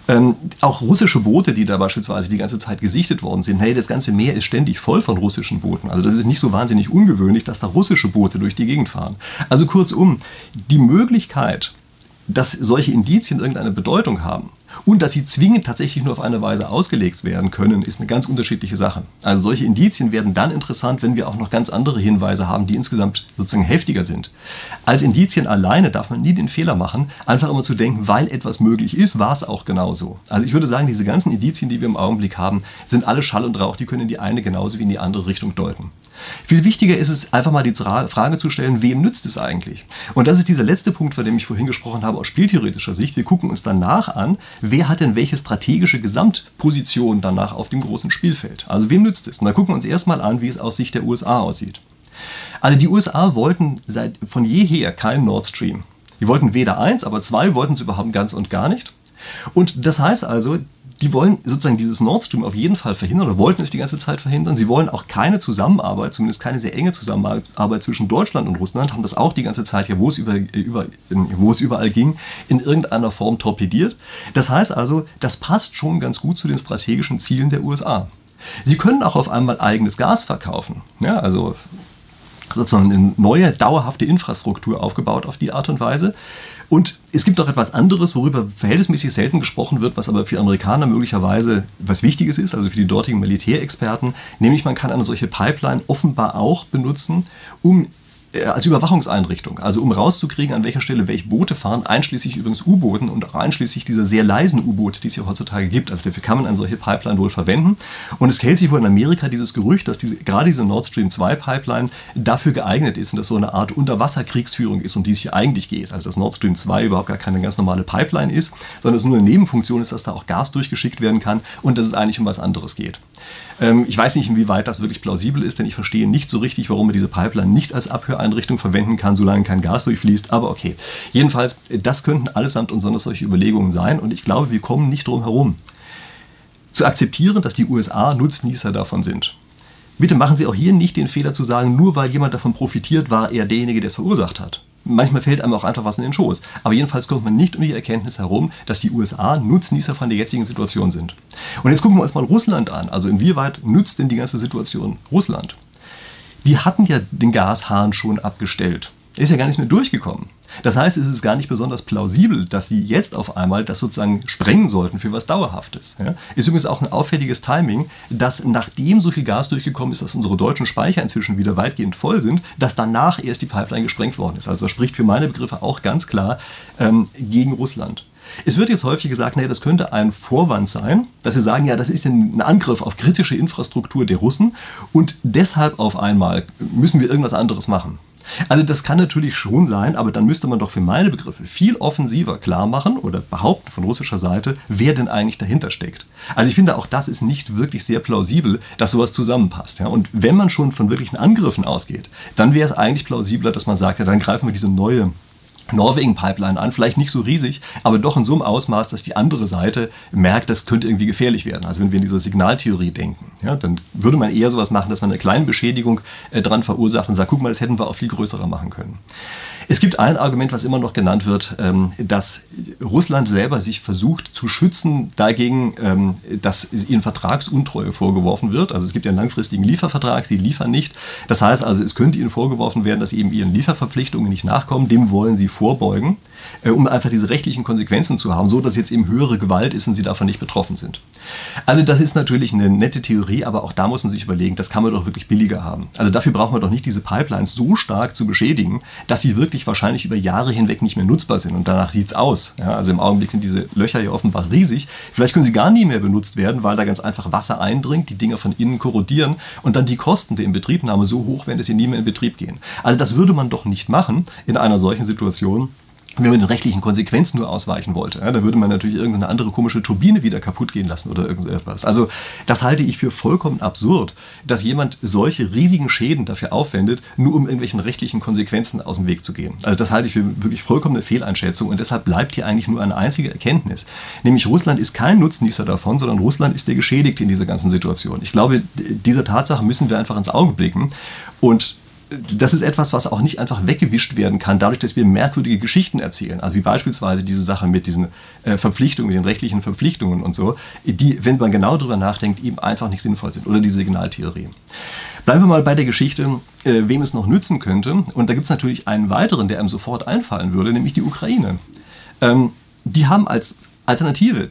Ähm, auch russische Boote, die da beispielsweise die ganze Zeit gesichtet worden sind. Hey, das ganze Meer ist ständig voll von russischen Booten. Also das ist nicht so wahnsinnig ungewöhnlich, dass da russische Boote durch die Gegend fahren. Also kurzum, die Möglichkeit, dass solche Indizien irgendeine Bedeutung haben und dass sie zwingend tatsächlich nur auf eine Weise ausgelegt werden können, ist eine ganz unterschiedliche Sache. Also solche Indizien werden dann interessant, wenn wir auch noch ganz andere Hinweise haben, die insgesamt sozusagen heftiger sind. Als Indizien alleine darf man nie den Fehler machen, einfach immer zu denken, weil etwas möglich ist, war es auch genauso. Also ich würde sagen, diese ganzen Indizien, die wir im Augenblick haben, sind alle Schall und Rauch, die können in die eine genauso wie in die andere Richtung deuten. Viel wichtiger ist es, einfach mal die Frage zu stellen, wem nützt es eigentlich? Und das ist dieser letzte Punkt, von dem ich vorhin gesprochen habe, aus spieltheoretischer Sicht. Wir gucken uns danach an, wer hat denn welche strategische Gesamtposition danach auf dem großen Spielfeld? Also wem nützt es? Und da gucken wir uns erstmal an, wie es aus Sicht der USA aussieht. Also die USA wollten seit von jeher kein Nord Stream. Die wollten weder eins, aber zwei wollten es überhaupt ganz und gar nicht. Und das heißt also, die wollen sozusagen dieses Nord Stream auf jeden Fall verhindern oder wollten es die ganze Zeit verhindern. Sie wollen auch keine Zusammenarbeit, zumindest keine sehr enge Zusammenarbeit zwischen Deutschland und Russland, haben das auch die ganze Zeit ja, wo es, über, über, wo es überall ging, in irgendeiner Form torpediert. Das heißt also, das passt schon ganz gut zu den strategischen Zielen der USA. Sie können auch auf einmal eigenes Gas verkaufen. Ja, also sozusagen eine neue, dauerhafte Infrastruktur aufgebaut auf die Art und Weise. Und es gibt auch etwas anderes, worüber verhältnismäßig selten gesprochen wird, was aber für Amerikaner möglicherweise was Wichtiges ist, also für die dortigen Militärexperten, nämlich man kann eine solche Pipeline offenbar auch benutzen, um als Überwachungseinrichtung, also um rauszukriegen, an welcher Stelle welche Boote fahren, einschließlich übrigens U-Booten und auch einschließlich dieser sehr leisen U-Boote, die es ja heutzutage gibt. Also dafür kann man eine solche Pipeline wohl verwenden. Und es hält sich wohl in Amerika dieses Gerücht, dass diese, gerade diese Nord Stream 2 Pipeline dafür geeignet ist und dass so eine Art Unterwasserkriegsführung ist, um die es hier eigentlich geht. Also dass Nord Stream 2 überhaupt gar keine ganz normale Pipeline ist, sondern es nur eine Nebenfunktion ist, dass da auch Gas durchgeschickt werden kann und dass es eigentlich um was anderes geht. Ähm, ich weiß nicht, inwieweit das wirklich plausibel ist, denn ich verstehe nicht so richtig, warum man diese Pipeline nicht als Abhöreinrichtung verwenden kann, solange kein Gas durchfließt. Aber okay. Jedenfalls, das könnten allesamt und sonders solche Überlegungen sein und ich glaube, wir kommen nicht drum herum zu akzeptieren, dass die USA Nutznießer davon sind. Bitte machen Sie auch hier nicht den Fehler zu sagen, nur weil jemand davon profitiert, war er derjenige, der es verursacht hat manchmal fällt einem auch einfach was in den Schoß. Aber jedenfalls kommt man nicht um die Erkenntnis herum, dass die USA Nutznießer von der jetzigen Situation sind. Und jetzt gucken wir uns mal Russland an. Also inwieweit nützt denn die ganze Situation Russland? Die hatten ja den Gashahn schon abgestellt. Er ist ja gar nicht mehr durchgekommen. Das heißt, es ist gar nicht besonders plausibel, dass sie jetzt auf einmal das sozusagen sprengen sollten für was Dauerhaftes. Ja? Ist übrigens auch ein auffälliges Timing, dass nachdem so viel Gas durchgekommen ist, dass unsere deutschen Speicher inzwischen wieder weitgehend voll sind, dass danach erst die Pipeline gesprengt worden ist. Also das spricht für meine Begriffe auch ganz klar ähm, gegen Russland. Es wird jetzt häufig gesagt, naja, das könnte ein Vorwand sein, dass sie sagen, ja, das ist ein Angriff auf kritische Infrastruktur der Russen und deshalb auf einmal müssen wir irgendwas anderes machen. Also das kann natürlich schon sein, aber dann müsste man doch für meine Begriffe viel offensiver klar machen oder behaupten von russischer Seite, wer denn eigentlich dahinter steckt. Also ich finde auch das ist nicht wirklich sehr plausibel, dass sowas zusammenpasst. Ja? Und wenn man schon von wirklichen Angriffen ausgeht, dann wäre es eigentlich plausibler, dass man sagt, ja, dann greifen wir diese neue Norwegen-Pipeline an, vielleicht nicht so riesig, aber doch in so einem Ausmaß, dass die andere Seite merkt, das könnte irgendwie gefährlich werden. Also wenn wir in dieser Signaltheorie denken, ja, dann würde man eher sowas machen, dass man eine kleine Beschädigung äh, dran verursacht und sagt, guck mal, das hätten wir auch viel größerer machen können. Es gibt ein Argument, was immer noch genannt wird, ähm, dass Russland selber sich versucht zu schützen dagegen, ähm, dass ihnen Vertragsuntreue vorgeworfen wird. Also es gibt ja einen langfristigen Liefervertrag, sie liefern nicht. Das heißt also, es könnte ihnen vorgeworfen werden, dass sie eben ihren Lieferverpflichtungen nicht nachkommen. Dem wollen sie vorbeugen, äh, um einfach diese rechtlichen Konsequenzen zu haben, so dass jetzt eben höhere Gewalt ist und sie davon nicht betroffen sind. Also das ist natürlich eine nette Theorie, aber auch da muss man sich überlegen, das kann man doch wirklich billiger haben. Also dafür braucht man doch nicht diese Pipelines so stark zu beschädigen, dass sie wirklich wahrscheinlich über Jahre hinweg nicht mehr nutzbar sind. Und danach sieht es aus. Ja, also im Augenblick sind diese Löcher ja offenbar riesig. Vielleicht können sie gar nie mehr benutzt werden, weil da ganz einfach Wasser eindringt, die Dinger von innen korrodieren und dann die Kosten der Inbetriebnahme so hoch werden, dass sie nie mehr in Betrieb gehen. Also das würde man doch nicht machen in einer solchen Situation wenn man den rechtlichen Konsequenzen nur ausweichen wollte, ja, dann würde man natürlich irgendeine andere komische Turbine wieder kaputt gehen lassen oder irgendetwas. Also das halte ich für vollkommen absurd, dass jemand solche riesigen Schäden dafür aufwendet, nur um irgendwelchen rechtlichen Konsequenzen aus dem Weg zu gehen. Also das halte ich für wirklich vollkommene Fehleinschätzung und deshalb bleibt hier eigentlich nur eine einzige Erkenntnis, nämlich Russland ist kein Nutznießer davon, sondern Russland ist der Geschädigte in dieser ganzen Situation. Ich glaube, dieser Tatsache müssen wir einfach ins Auge blicken und das ist etwas, was auch nicht einfach weggewischt werden kann, dadurch, dass wir merkwürdige Geschichten erzählen. Also wie beispielsweise diese Sache mit diesen äh, Verpflichtungen, den rechtlichen Verpflichtungen und so, die, wenn man genau darüber nachdenkt, eben einfach nicht sinnvoll sind. Oder die Signaltheorie. Bleiben wir mal bei der Geschichte, äh, wem es noch nützen könnte. Und da gibt es natürlich einen weiteren, der einem sofort einfallen würde, nämlich die Ukraine. Ähm, die haben als Alternative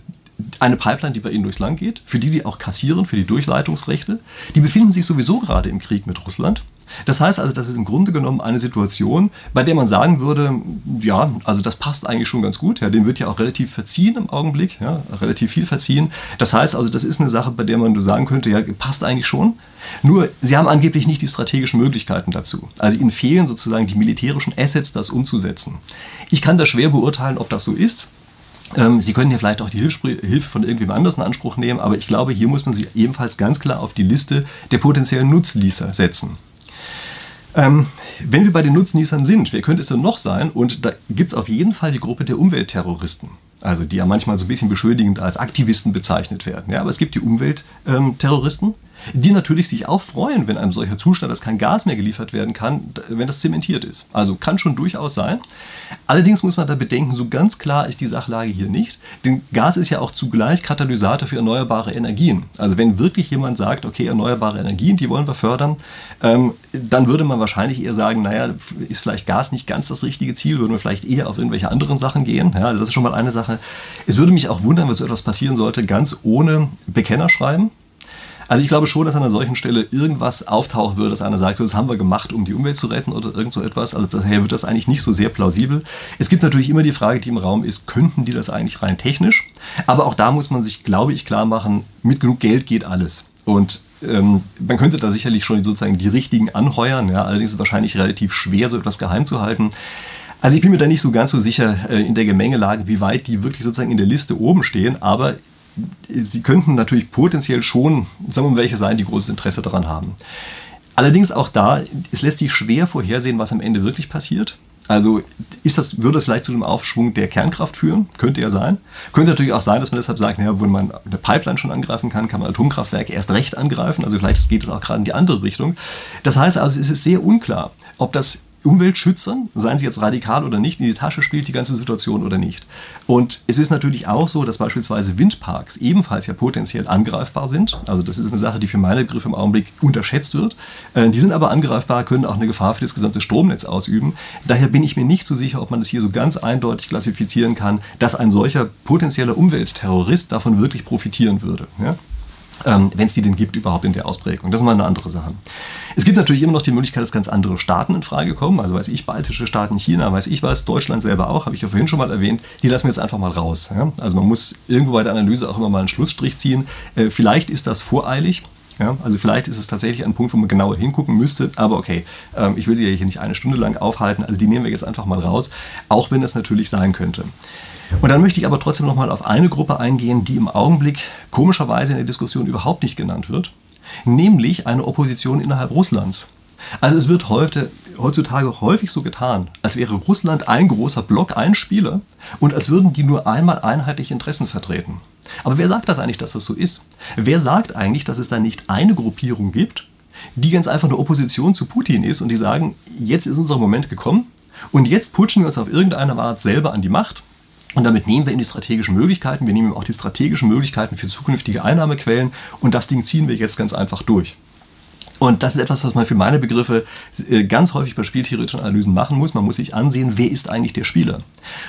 eine Pipeline, die bei ihnen durchs Land geht, für die sie auch kassieren, für die Durchleitungsrechte. Die befinden sich sowieso gerade im Krieg mit Russland. Das heißt also, das ist im Grunde genommen eine Situation, bei der man sagen würde, ja, also das passt eigentlich schon ganz gut. Ja, dem wird ja auch relativ verziehen im Augenblick, ja, relativ viel verziehen. Das heißt also, das ist eine Sache, bei der man sagen könnte, ja, passt eigentlich schon. Nur, sie haben angeblich nicht die strategischen Möglichkeiten dazu. Also ihnen fehlen sozusagen die militärischen Assets, das umzusetzen. Ich kann da schwer beurteilen, ob das so ist. Ähm, sie können hier vielleicht auch die Hilfe von irgendwem anders in Anspruch nehmen, aber ich glaube, hier muss man sie ebenfalls ganz klar auf die Liste der potenziellen Nutzließer setzen. Ähm, wenn wir bei den Nutznießern sind, wer könnte es denn noch sein? Und da gibt es auf jeden Fall die Gruppe der Umweltterroristen. Also die ja manchmal so ein bisschen beschuldigend als Aktivisten bezeichnet werden. Ja, aber es gibt die Umweltterroristen. Die natürlich sich auch freuen, wenn einem solcher Zustand, dass kein Gas mehr geliefert werden kann, wenn das zementiert ist. Also kann schon durchaus sein. Allerdings muss man da bedenken, so ganz klar ist die Sachlage hier nicht. Denn Gas ist ja auch zugleich Katalysator für erneuerbare Energien. Also wenn wirklich jemand sagt, okay, erneuerbare Energien, die wollen wir fördern, ähm, dann würde man wahrscheinlich eher sagen, naja, ist vielleicht Gas nicht ganz das richtige Ziel, würden wir vielleicht eher auf irgendwelche anderen Sachen gehen. Ja, also das ist schon mal eine Sache. Es würde mich auch wundern, wenn so etwas passieren sollte, ganz ohne Bekennerschreiben. Also ich glaube schon, dass an einer solchen Stelle irgendwas auftauchen würde, dass einer sagt, das haben wir gemacht, um die Umwelt zu retten oder irgend so etwas. Also daher wird das eigentlich nicht so sehr plausibel. Es gibt natürlich immer die Frage, die im Raum ist, könnten die das eigentlich rein technisch? Aber auch da muss man sich, glaube ich, klar machen, mit genug Geld geht alles. Und ähm, man könnte da sicherlich schon sozusagen die richtigen anheuern. Ja, allerdings ist es wahrscheinlich relativ schwer, so etwas geheim zu halten. Also ich bin mir da nicht so ganz so sicher äh, in der Gemengelage, wie weit die wirklich sozusagen in der Liste oben stehen, aber sie könnten natürlich potenziell schon, sagen wir mal, welche sein, die großes Interesse daran haben. Allerdings auch da, es lässt sich schwer vorhersehen, was am Ende wirklich passiert. Also ist das, würde es vielleicht zu einem Aufschwung der Kernkraft führen? Könnte ja sein. Könnte natürlich auch sein, dass man deshalb sagt, naja, wenn man eine Pipeline schon angreifen kann, kann man Atomkraftwerke erst recht angreifen. Also vielleicht geht es auch gerade in die andere Richtung. Das heißt also, es ist sehr unklar, ob das Umweltschützern, seien sie jetzt radikal oder nicht, in die Tasche spielt die ganze Situation oder nicht. Und es ist natürlich auch so, dass beispielsweise Windparks ebenfalls ja potenziell angreifbar sind. Also das ist eine Sache, die für meine Begriffe im Augenblick unterschätzt wird. Äh, die sind aber angreifbar, können auch eine Gefahr für das gesamte Stromnetz ausüben. Daher bin ich mir nicht so sicher, ob man das hier so ganz eindeutig klassifizieren kann, dass ein solcher potenzieller Umweltterrorist davon wirklich profitieren würde. Ja? Ähm, wenn es die denn gibt, überhaupt in der Ausprägung. Das ist mal eine andere Sache. Es gibt natürlich immer noch die Möglichkeit, dass ganz andere Staaten in Frage kommen. Also weiß ich, baltische Staaten, China, weiß ich was, Deutschland selber auch, habe ich ja vorhin schon mal erwähnt. Die lassen wir jetzt einfach mal raus. Ja? Also man muss irgendwo bei der Analyse auch immer mal einen Schlussstrich ziehen. Äh, vielleicht ist das voreilig. Ja, also vielleicht ist es tatsächlich ein Punkt, wo man genauer hingucken müsste, aber okay, ähm, ich will sie ja hier nicht eine Stunde lang aufhalten, also die nehmen wir jetzt einfach mal raus, auch wenn es natürlich sein könnte. Und dann möchte ich aber trotzdem nochmal auf eine Gruppe eingehen, die im Augenblick komischerweise in der Diskussion überhaupt nicht genannt wird, nämlich eine Opposition innerhalb Russlands. Also es wird heute, heutzutage häufig so getan, als wäre Russland ein großer Block, ein Spieler und als würden die nur einmal einheitliche Interessen vertreten. Aber wer sagt das eigentlich, dass das so ist? Wer sagt eigentlich, dass es da nicht eine Gruppierung gibt, die ganz einfach eine Opposition zu Putin ist und die sagen, jetzt ist unser Moment gekommen und jetzt putschen wir uns auf irgendeine Art selber an die Macht und damit nehmen wir ihm die strategischen Möglichkeiten, wir nehmen ihm auch die strategischen Möglichkeiten für zukünftige Einnahmequellen und das Ding ziehen wir jetzt ganz einfach durch. Und das ist etwas, was man für meine Begriffe äh, ganz häufig bei spieltheoretischen Analysen machen muss. Man muss sich ansehen, wer ist eigentlich der Spieler.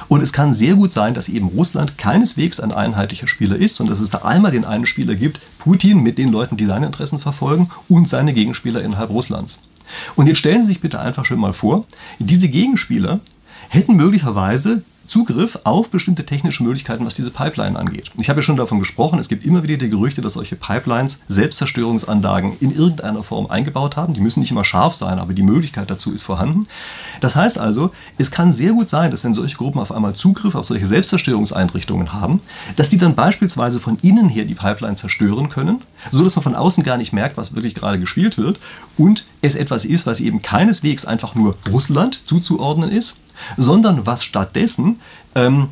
Und es kann sehr gut sein, dass eben Russland keineswegs ein einheitlicher Spieler ist und dass es da einmal den einen Spieler gibt, Putin mit den Leuten, die seine Interessen verfolgen und seine Gegenspieler innerhalb Russlands. Und jetzt stellen Sie sich bitte einfach schon mal vor, diese Gegenspieler hätten möglicherweise Zugriff auf bestimmte technische Möglichkeiten, was diese Pipeline angeht. Ich habe ja schon davon gesprochen, es gibt immer wieder die Gerüchte, dass solche Pipelines Selbstzerstörungsanlagen in irgendeiner Form eingebaut haben. Die müssen nicht immer scharf sein, aber die Möglichkeit dazu ist vorhanden. Das heißt also, es kann sehr gut sein, dass wenn solche Gruppen auf einmal Zugriff auf solche Selbstzerstörungseinrichtungen haben, dass die dann beispielsweise von innen her die Pipeline zerstören können, so dass man von außen gar nicht merkt, was wirklich gerade gespielt wird und es etwas ist, was eben keineswegs einfach nur Russland zuzuordnen ist, sondern was stattdessen ähm,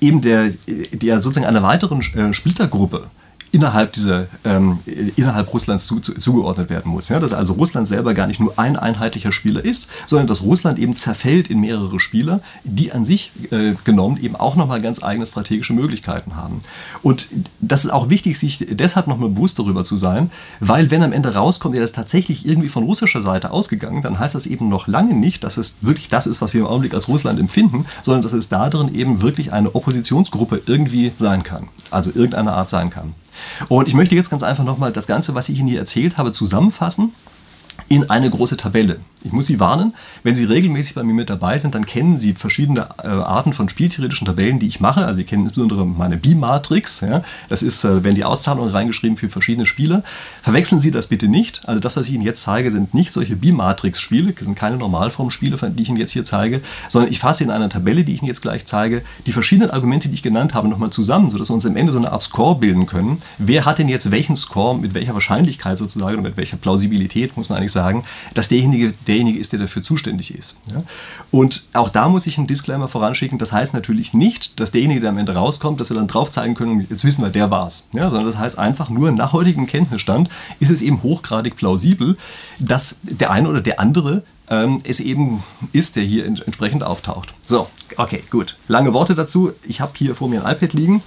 eben der, der sozusagen einer weiteren äh, Splittergruppe innerhalb dieser ähm, innerhalb Russlands zu, zu, zugeordnet werden muss. Ja? Dass also Russland selber gar nicht nur ein einheitlicher Spieler ist, sondern dass Russland eben zerfällt in mehrere Spieler, die an sich äh, genommen eben auch nochmal ganz eigene strategische Möglichkeiten haben. Und das ist auch wichtig, sich deshalb nochmal bewusst darüber zu sein, weil wenn am Ende rauskommt, ja, das tatsächlich irgendwie von russischer Seite ausgegangen, dann heißt das eben noch lange nicht, dass es wirklich das ist, was wir im Augenblick als Russland empfinden, sondern dass es darin eben wirklich eine Oppositionsgruppe irgendwie sein kann. Also irgendeine Art sein kann. Und ich möchte jetzt ganz einfach nochmal das Ganze, was ich Ihnen hier erzählt habe, zusammenfassen in eine große Tabelle. Ich muss Sie warnen, wenn Sie regelmäßig bei mir mit dabei sind, dann kennen Sie verschiedene äh, Arten von spieltheoretischen Tabellen, die ich mache. Also Sie kennen insbesondere meine B-Matrix. Ja? Das ist, äh, wenn die Auszahlungen reingeschrieben für verschiedene Spiele. Verwechseln Sie das bitte nicht. Also das, was ich Ihnen jetzt zeige, sind nicht solche B-Matrix-Spiele, das sind keine Normalform-Spiele, die ich Ihnen jetzt hier zeige, sondern ich fasse in einer Tabelle, die ich Ihnen jetzt gleich zeige, die verschiedenen Argumente, die ich genannt habe, nochmal zusammen, sodass wir uns am Ende so eine Art Score bilden können. Wer hat denn jetzt welchen Score, mit welcher Wahrscheinlichkeit sozusagen und mit welcher Plausibilität, muss man eigentlich sagen, dass derjenige, derjenige ist, der dafür zuständig ist. Ja? Und auch da muss ich einen Disclaimer voranschicken. Das heißt natürlich nicht, dass derjenige, der am Ende rauskommt, dass wir dann drauf zeigen können, jetzt wissen wir, der war's. Ja? Sondern das heißt einfach nur nach heutigem Kenntnisstand ist es eben hochgradig plausibel, dass der eine oder der andere ähm, es eben ist, der hier entsprechend auftaucht. So, okay, gut. Lange Worte dazu. Ich habe hier vor mir ein iPad liegen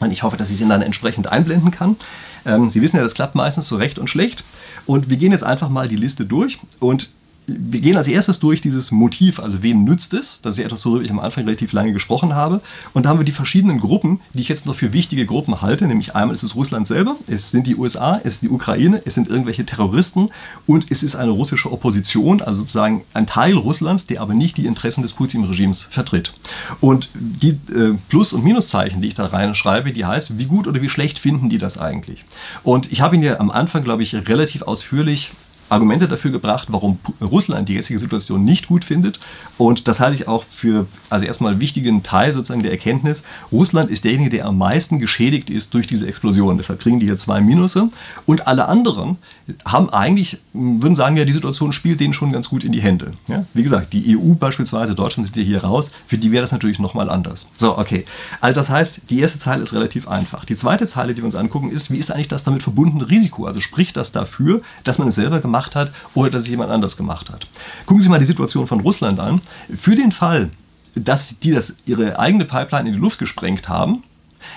und ich hoffe, dass ich Ihnen dann entsprechend einblenden kann. Ähm, Sie wissen ja, das klappt meistens so recht und schlecht. Und wir gehen jetzt einfach mal die Liste durch und wir gehen als erstes durch dieses Motiv, also wem nützt es? Das ist ja etwas, worüber ich am Anfang relativ lange gesprochen habe. Und da haben wir die verschiedenen Gruppen, die ich jetzt noch für wichtige Gruppen halte. Nämlich einmal ist es Russland selber, es sind die USA, es ist die Ukraine, es sind irgendwelche Terroristen und es ist eine russische Opposition, also sozusagen ein Teil Russlands, der aber nicht die Interessen des Putin-Regimes vertritt. Und die äh, Plus- und Minuszeichen, die ich da reinschreibe, die heißt, wie gut oder wie schlecht finden die das eigentlich? Und ich habe Ihnen ja am Anfang, glaube ich, relativ ausführlich Argumente dafür gebracht, warum Russland die jetzige Situation nicht gut findet. Und das halte ich auch für, also erstmal wichtigen Teil sozusagen der Erkenntnis. Russland ist derjenige, der am meisten geschädigt ist durch diese Explosion. Deshalb kriegen die hier zwei Minusse. Und alle anderen haben eigentlich, würden sagen, ja, die Situation spielt denen schon ganz gut in die Hände. Ja? Wie gesagt, die EU beispielsweise, Deutschland sind ja hier raus, für die wäre das natürlich nochmal anders. So, okay. Also das heißt, die erste Zeile ist relativ einfach. Die zweite Zeile, die wir uns angucken, ist, wie ist eigentlich das damit verbundene Risiko? Also spricht das dafür, dass man es selber gemacht gemacht hat oder dass es jemand anders gemacht hat. Gucken Sie mal die Situation von Russland an. Für den Fall, dass die das, ihre eigene Pipeline in die Luft gesprengt haben,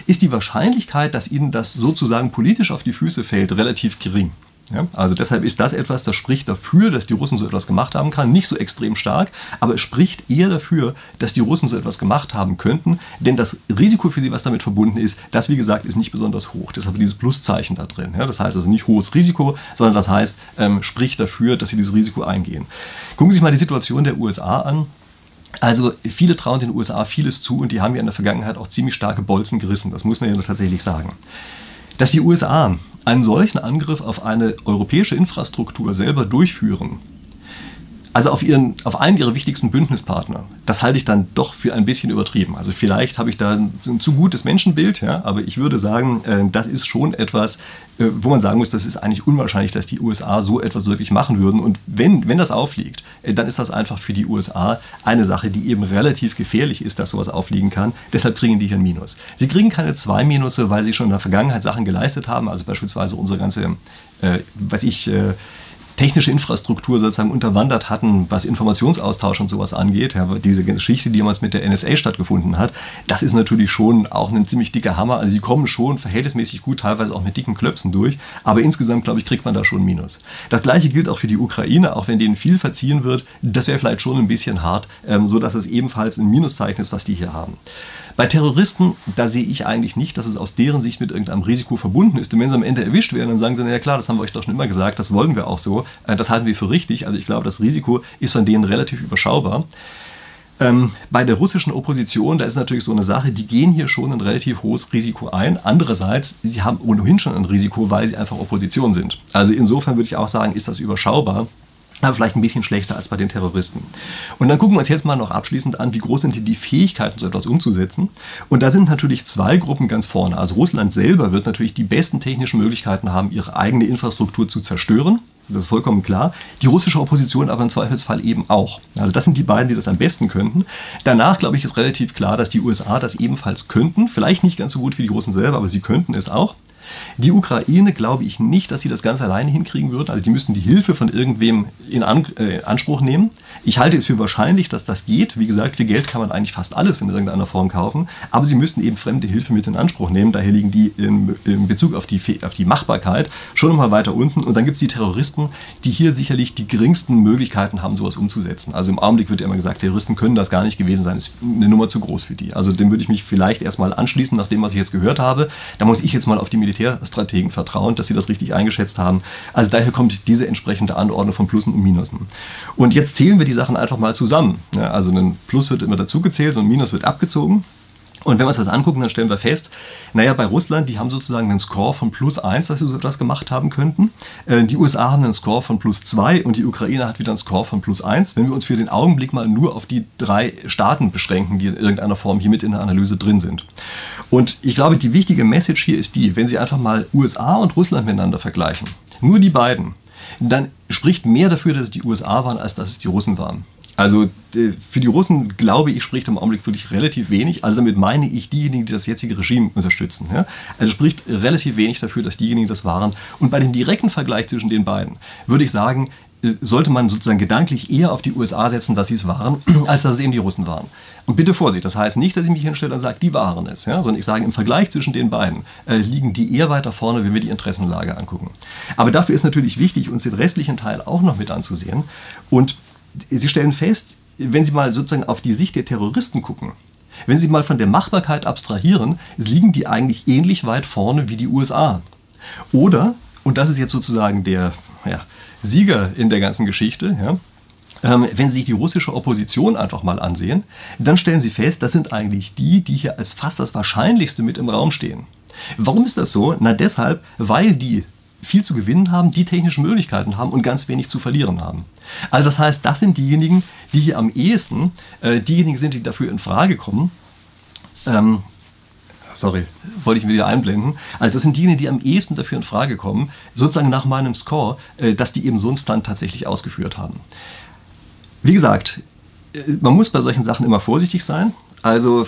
ist die Wahrscheinlichkeit, dass ihnen das sozusagen politisch auf die Füße fällt, relativ gering. Ja, also deshalb ist das etwas, das spricht dafür, dass die Russen so etwas gemacht haben kann. Nicht so extrem stark, aber es spricht eher dafür, dass die Russen so etwas gemacht haben könnten. Denn das Risiko für sie, was damit verbunden ist, das wie gesagt ist nicht besonders hoch. Deshalb dieses Pluszeichen da drin. Ja, das heißt also nicht hohes Risiko, sondern das heißt, ähm, spricht dafür, dass sie dieses Risiko eingehen. Gucken Sie sich mal die Situation der USA an. Also viele trauen den USA vieles zu und die haben ja in der Vergangenheit auch ziemlich starke Bolzen gerissen. Das muss man ja tatsächlich sagen. Dass die USA einen solchen Angriff auf eine europäische Infrastruktur selber durchführen, also auf, ihren, auf einen ihrer wichtigsten Bündnispartner, das halte ich dann doch für ein bisschen übertrieben. Also vielleicht habe ich da ein, zu gutes Menschenbild, ja, aber ich würde sagen, äh, das ist schon etwas, äh, wo man sagen muss, das ist eigentlich unwahrscheinlich, dass die USA so etwas wirklich machen würden. Und wenn, wenn das aufliegt, äh, dann ist das einfach für die USA eine Sache, die eben relativ gefährlich ist, dass sowas aufliegen kann. Deshalb kriegen die hier ein Minus. Sie kriegen keine zwei Minusse, weil sie schon in der Vergangenheit Sachen geleistet haben, also beispielsweise unsere ganze, äh, was ich, äh, technische Infrastruktur sozusagen unterwandert hatten, was Informationsaustausch und sowas angeht. Ja, diese Geschichte, die damals mit der NSA stattgefunden hat, das ist natürlich schon auch ein ziemlich dicker Hammer. Also die kommen schon verhältnismäßig gut, teilweise auch mit dicken Klöpsen durch. Aber insgesamt, glaube ich, kriegt man da schon Minus. Das gleiche gilt auch für die Ukraine, auch wenn denen viel verziehen wird. Das wäre vielleicht schon ein bisschen hart, ähm, sodass es ebenfalls ein Minuszeichen ist, was die hier haben. Bei Terroristen, da sehe ich eigentlich nicht, dass es aus deren Sicht mit irgendeinem Risiko verbunden ist. Und wenn sie am Ende erwischt werden, dann sagen sie, na klar, das haben wir euch doch schon immer gesagt, das wollen wir auch so. Äh, das halten wir für richtig. Also ich glaube, das Risiko ist von denen relativ überschaubar. Ähm, bei der russischen Opposition, da ist natürlich so eine Sache, die gehen hier schon ein relativ hohes Risiko ein. Andererseits, sie haben ohnehin schon ein Risiko, weil sie einfach Opposition sind. Also insofern würde ich auch sagen, ist das überschaubar aber vielleicht ein bisschen schlechter als bei den Terroristen. Und dann gucken wir uns jetzt mal noch abschließend an, wie groß sind die Fähigkeiten, so etwas umzusetzen. Und da sind natürlich zwei Gruppen ganz vorne. Also Russland selber wird natürlich die besten technischen Möglichkeiten haben, ihre eigene Infrastruktur zu zerstören. Das ist vollkommen klar. Die russische Opposition aber im Zweifelsfall eben auch. Also das sind die beiden, die das am besten könnten. Danach, glaube ich, ist relativ klar, dass die USA das ebenfalls könnten. Vielleicht nicht ganz so gut wie die Russen selber, aber sie könnten es auch. Die Ukraine glaube ich nicht, dass sie das ganz alleine hinkriegen würden. Also die müssten die Hilfe von irgendwem in An äh, Anspruch nehmen. Ich halte es für wahrscheinlich, dass das geht. Wie gesagt, für Geld kann man eigentlich fast alles in irgendeiner Form kaufen. Aber sie müssten eben fremde Hilfe mit in Anspruch nehmen. Daher liegen die in, in Bezug auf die, auf die Machbarkeit schon mal weiter unten. Und dann gibt es die Terroristen, die hier sicherlich die geringsten Möglichkeiten haben, sowas umzusetzen. Also im Augenblick wird ja immer gesagt, Terroristen können das gar nicht gewesen sein. Das ist eine Nummer zu groß für die. Also dem würde ich mich vielleicht erstmal anschließen, nach dem, was ich jetzt gehört habe. Da muss ich jetzt mal auf die Militärstrategen vertrauen, dass sie das richtig eingeschätzt haben. Also daher kommt diese entsprechende Anordnung von Plussen und Minusen. Und jetzt zählen wir die Sachen einfach mal zusammen. Ja, also ein Plus wird immer dazugezählt und ein Minus wird abgezogen. Und wenn wir uns das angucken, dann stellen wir fest, naja, bei Russland, die haben sozusagen einen Score von plus 1, dass sie so etwas gemacht haben könnten. Äh, die USA haben einen Score von plus 2 und die Ukraine hat wieder einen Score von plus 1. Wenn wir uns für den Augenblick mal nur auf die drei Staaten beschränken, die in irgendeiner Form hier mit in der Analyse drin sind. Und ich glaube, die wichtige Message hier ist die, wenn Sie einfach mal USA und Russland miteinander vergleichen, nur die beiden, dann spricht mehr dafür, dass es die USA waren, als dass es die Russen waren. Also für die Russen, glaube ich, spricht im Augenblick wirklich relativ wenig. Also damit meine ich diejenigen, die das jetzige Regime unterstützen. Ja? Also spricht relativ wenig dafür, dass diejenigen das waren. Und bei dem direkten Vergleich zwischen den beiden würde ich sagen, äh, sollte man sozusagen gedanklich eher auf die USA setzen, dass sie es waren, als dass es eben die Russen waren. Und bitte Vorsicht, das heißt nicht, dass ich mich hinstelle und sage, die waren es, ja? sondern ich sage, im Vergleich zwischen den beiden äh, liegen die eher weiter vorne, wenn wir die Interessenlage angucken. Aber dafür ist natürlich wichtig, uns den restlichen Teil auch noch mit anzusehen. Und Sie stellen fest, wenn Sie mal sozusagen auf die Sicht der Terroristen gucken, wenn Sie mal von der Machbarkeit abstrahieren, liegen die eigentlich ähnlich weit vorne wie die USA. Oder, und das ist jetzt sozusagen der ja, Sieger in der ganzen Geschichte, ja, wenn Sie sich die russische Opposition einfach mal ansehen, dann stellen Sie fest, das sind eigentlich die, die hier als fast das Wahrscheinlichste mit im Raum stehen. Warum ist das so? Na deshalb, weil die viel zu gewinnen haben, die technischen Möglichkeiten haben und ganz wenig zu verlieren haben. Also das heißt, das sind diejenigen, die hier am ehesten äh, diejenigen sind, die dafür in Frage kommen. Ähm, sorry, wollte ich mir wieder einblenden. Also das sind diejenigen, die am ehesten dafür in Frage kommen, sozusagen nach meinem Score, äh, dass die eben so einen Stunt tatsächlich ausgeführt haben. Wie gesagt, äh, man muss bei solchen Sachen immer vorsichtig sein. Also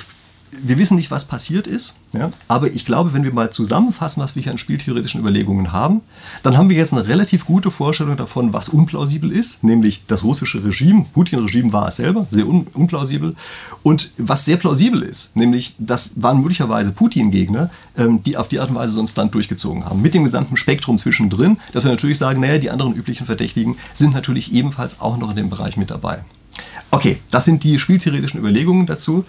wir wissen nicht, was passiert ist, ja, aber ich glaube, wenn wir mal zusammenfassen, was wir hier an spieltheoretischen Überlegungen haben, dann haben wir jetzt eine relativ gute Vorstellung davon, was unplausibel ist, nämlich das russische Regime, Putin-Regime war es selber, sehr un unplausibel, und was sehr plausibel ist, nämlich das waren möglicherweise Putin-Gegner, ähm, die auf die Art und Weise so ein Stunt durchgezogen haben, mit dem gesamten Spektrum zwischendrin, dass wir natürlich sagen, naja, die anderen üblichen Verdächtigen sind natürlich ebenfalls auch noch in dem Bereich mit dabei. Okay, das sind die spieltheoretischen Überlegungen dazu.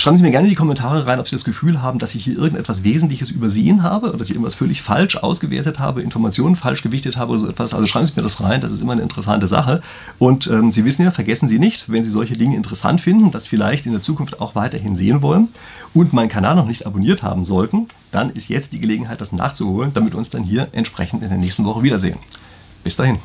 Schreiben Sie mir gerne in die Kommentare rein, ob Sie das Gefühl haben, dass ich hier irgendetwas Wesentliches übersehen habe oder dass ich irgendwas völlig falsch ausgewertet habe, Informationen falsch gewichtet habe oder so etwas. Also schreiben Sie mir das rein, das ist immer eine interessante Sache. Und ähm, Sie wissen ja, vergessen Sie nicht, wenn Sie solche Dinge interessant finden, das vielleicht in der Zukunft auch weiterhin sehen wollen und meinen Kanal noch nicht abonniert haben sollten, dann ist jetzt die Gelegenheit, das nachzuholen, damit wir uns dann hier entsprechend in der nächsten Woche wiedersehen. Bis dahin.